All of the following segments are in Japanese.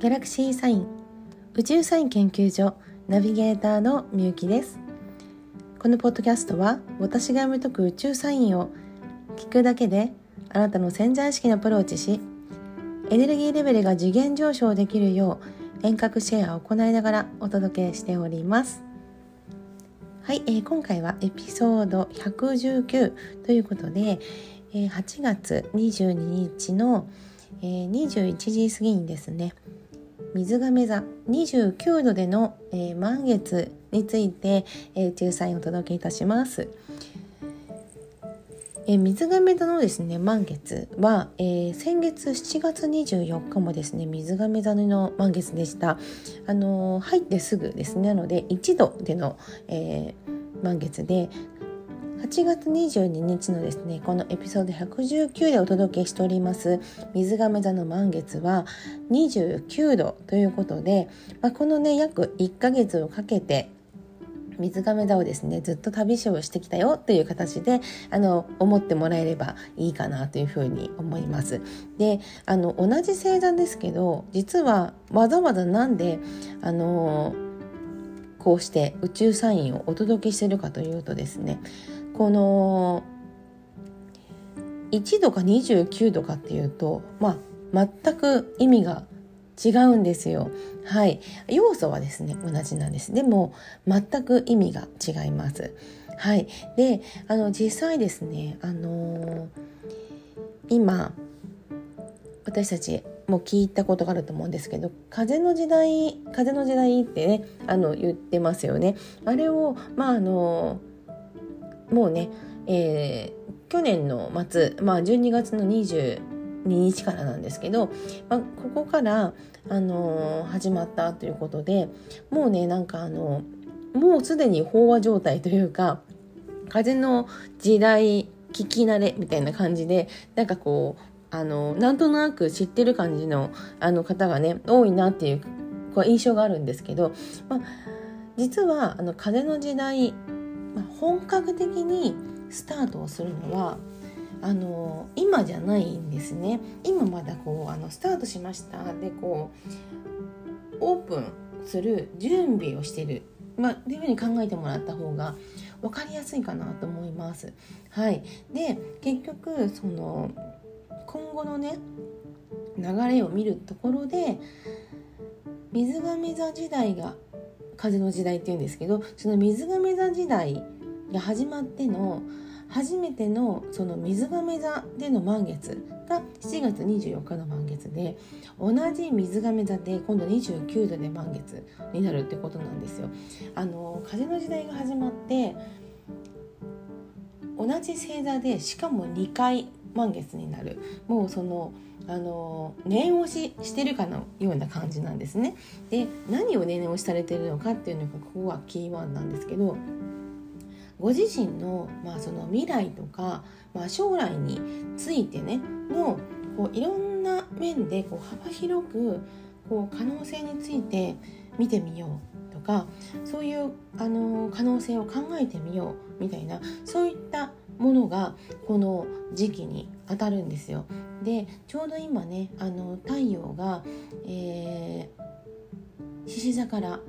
ギャラクシーサイン宇宙サイン研究所ナビゲーターのみゆきです。このポッドキャストは私が読み解く宇宙サインを聞くだけであなたの潜在意識にアプローチしエネルギーレベルが次元上昇できるよう遠隔シェアを行いながらお届けしております。はい、えー、今回はエピソード119ということで、え、8月22日の「え、21時過ぎにですね水亀座29度での、えー、満月について、えー、宇宙サインをお届けいたします。えー、水亀座のですね満月は、えー、先月7月24日もですね水亀座の満月でした。あのー、入ってすぐですねなので1度での、えー、満月で8月22日のですねこのエピソード119でお届けしております水亀座の満月は29度ということで、まあ、このね約1ヶ月をかけて水亀座をですねずっと旅しをしてきたよという形であの思ってもらえればいいかなというふうに思います。であの同じ星座ですけど実はわざわざなんであのこうして宇宙サインをお届けしてるかというとですねこの1度か29度かっていうとまあ全く意味が違うんですよ。はい。要素はですね、同じなんです。でも、全く意味が違います。はい。で、あの、実際ですね、あのー、今、私たちも聞いたことがあると思うんですけど、風の時代、風の時代ってね、あの、言ってますよね。あれを、まあ、あのーもうね、えー、去年の末、まあ、12月の22日からなんですけど、まあ、ここから、あのー、始まったということでもうねなんかあのもうすでに飽和状態というか風の時代聞き慣れみたいな感じでなんかこうあのなんとなく知ってる感じのあの方がね多いなっていう印象があるんですけど、まあ、実はあの風の時代、本格的にスタートをするのはあの今じゃないんですね。今まだこうあのスタートしました。でこうオープンする準備をしてる、まあ、っていうふうに考えてもらった方が分かりやすいかなと思います。はい、で結局その今後のね流れを見るところで水亀座時代が風の時代っていうんですけどその水亀座時代が始まっての初めてのその水亀座での満月が7月24日の満月で同じ水亀座で今度29度で満月になるってことなんですよ。あの風の時代が始まって同じ星座でしかも2回満月になるもうそのあの念押ししてるかのような感じなんですね。で何を念押しされてるのかっていうのがここはキーワードなんですけどご自身の,、まあその未来とか、まあ、将来についてねのこういろんな面でこう幅広くこう可能性について見てみようとかそういうあの可能性を考えてみようみたいなそういったものがこの時期に当たるんですよ。でちょうど今ねあの太陽がえー獅子、座から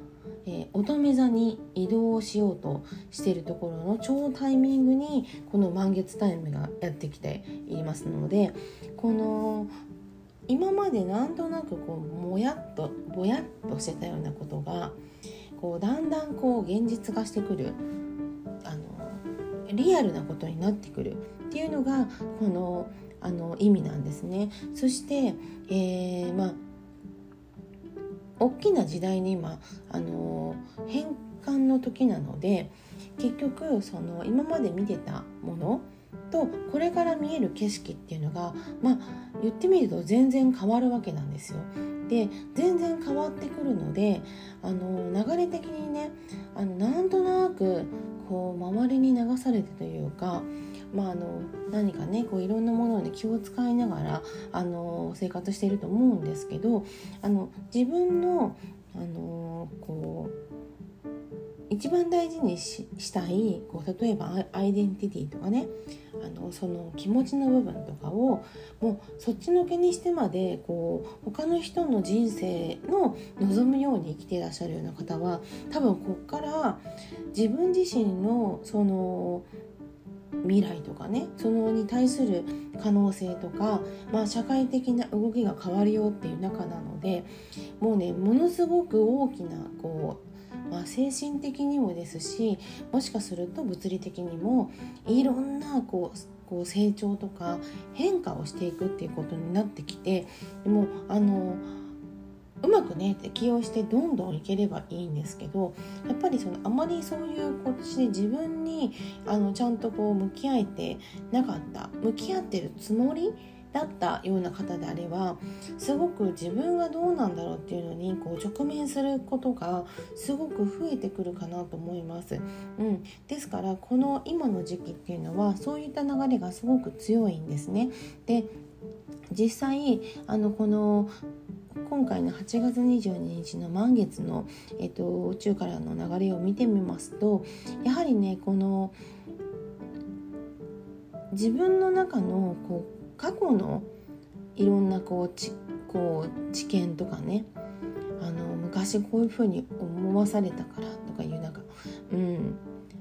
えー、乙女座に移動しようとしているところのちょうタイミングにこの満月タイムがやってきていますのでこの今までなんとなくこうもやっとぼやっとしてたようなことがこうだんだんこう現実化してくるあのリアルなことになってくるっていうのがこのあの意味なんですね。そして、えー、まあ大きな時代に今あの変換の時なので結局その今まで見てたものとこれから見える景色っていうのがまあ言ってみると全然変わるわけなんですよ。で全然変わってくるのであの流れ的にねあのなんとなくこう周りに流されてというかまあ、あの何かねこういろんなもので気を使いながらあの生活していると思うんですけどあの自分のあのこう一番大事にしたいこう例えばアイデンティティとかねあのその気持ちの部分とかをもうそっちのけにしてまでこう他の人の人生の望むように生きていらっしゃるような方は多分こっから自分自身のその未来とかねそのに対する可能性とか、まあ、社会的な動きが変わるよっていう中なのでもうねものすごく大きなこうまあ、精神的にもですしもしかすると物理的にもいろんなこうこう成長とか変化をしていくっていうことになってきてでもあのうまくね適応してどんどんいければいいんですけどやっぱりそのあまりそういう形で自分にあのちゃんとこう向き合えてなかった向き合ってるつもりだったような方であればすごく自分がどうなんだろうっていうのにこう直面することがすごく増えてくるかなと思います。うん、ですからこの今の時期っていうのはそういった流れがすごく強いんですね。で実際あのこの今回の8月22日の満月の、えっと、宇宙からの流れを見てみますとやはりねこの自分の中のこう過去のいろんなこうちこう知見とかねあの昔こういうふうに思わされたからとかいうなんか、うん、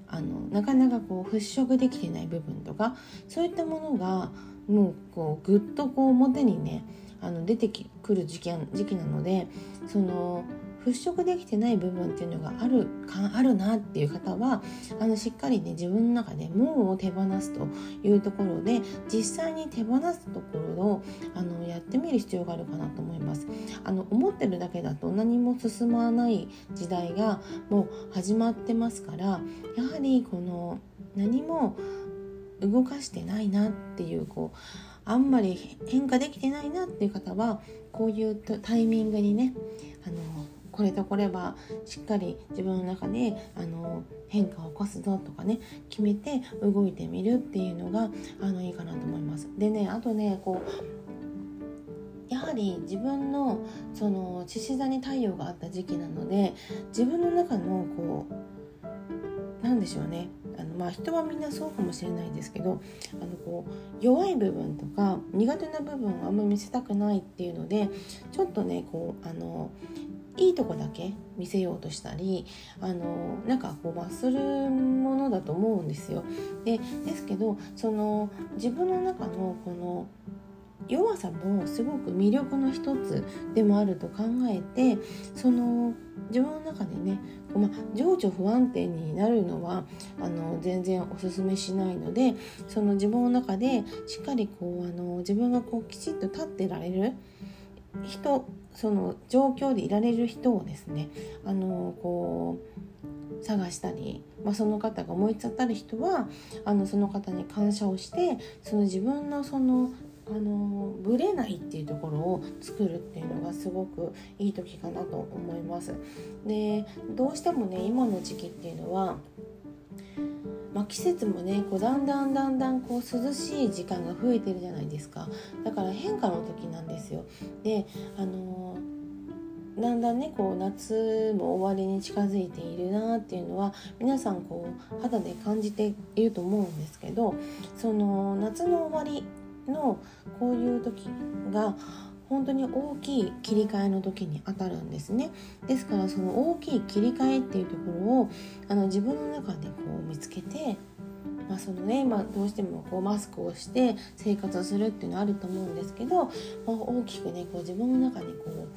あのなかなかこう払拭できてない部分とかそういったものがもうこうぐっとこう表にねあの出てくる時期時期なのでその払拭できてない部分っていうのがあるかあるなっていう方はあのしっかりね自分の中で門を手放すというところで実際に手放すところをあのやってみる必要があるかなと思います。あの思ってるだけだと何も進まない時代がもう始まってますからやはりこの何も動かしてないなっていうこうあんまり変化できてないなっていう方はこういうタイミングにねあのこれとこれはしっかり自分の中であの変化を起こすぞとかね決めて動いてみるっていうのがあのいいかなと思います。でねあとねこうやはり自分のその獅子座に太陽があった時期なので自分の中のこうなんでしょうねあのまあ人はみんなそうかもしれないですけどあのこう弱い部分とか苦手な部分をあんまり見せたくないっていうのでちょっとねこうあのいいとこだけ見せようとしたりあのなんかこうまするものだと思うんですよ。でですけどその自分の中のこの弱さもすごく魅力の一つでもあると考えてその自分の中でね、まあ、情緒不安定になるのはあの全然おすすめしないのでその自分の中でしっかりこうあの自分がこうきちっと立ってられる人その状況でいられる人をですねあのこう探したり、まあ、その方が思いつったる人はあのその方に感謝をしてその自分のそのあのブレないっていうところを作るっていうのがすごくいい時かなと思います。でどうしてもね今の時期っていうのはまあ、季節もねこうだんだんだんだんこう涼しい時間が増えてるじゃないですか。だから変化の時なんですよ。であのー、だんだんねこう夏も終わりに近づいているなっていうのは皆さんこう肌で感じていると思うんですけどその夏の終わりのこういう時が本当に大きい切り替えの時に当たるんですね。ですからその大きい切り替えっていうところをあの自分の中でこう見つけてまあそのねまあ、どうしてもこうマスクをして生活をするっていうのはあると思うんですけど、まあ、大きくねこう自分の中にこ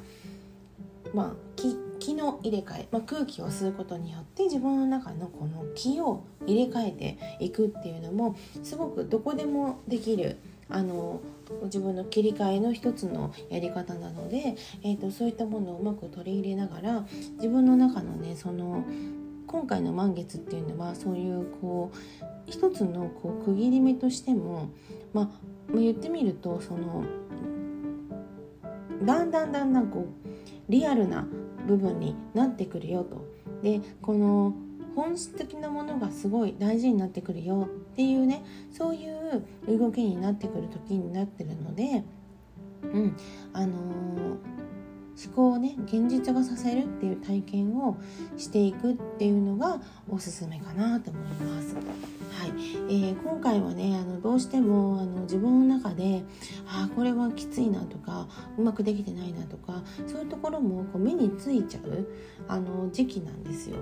う、まあ、気気の入れ替え、まあ、空気を吸うことによって自分の中のこの気を入れ替えていくっていうのもすごくどこでもできるあの自分の切り替えの一つのやり方なので、えーと、そういったものをうまく取り入れながら自分の中のねその今回の満月っていうのはそういうこう一つのこう区切り目としても、まあ、言ってみるとそのだんだんだんだんこうリアルな部分になってくるよと。でこの本質的なものがすごい大事になってくるよっていうねそういう動きになってくる時になってるので、うんあのー、思考をね現実化させるっていう体験をしていくっていうのがおすすめかなと思います。はいえー、今回はねあのどうしてもあの自分の中であこれはきついなとかうまくできてないなとかそういうところもこう目についちゃうあの時期なんですよ。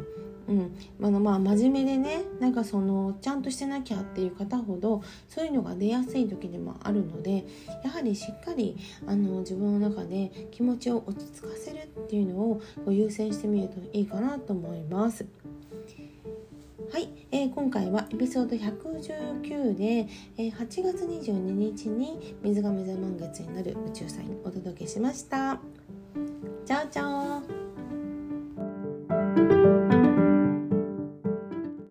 うん、あのまあ真面目でねなんかそのちゃんとしてなきゃっていう方ほどそういうのが出やすい時でもあるのでやはりしっかりあの自分の中で気持ちを落ち着かせるっていうのを優先してみるといいかなと思います。はい、えー、今回はエピソード119で、えー、8月22日に水亀座満月になる宇宙祭にお届けしました。チャオチャオ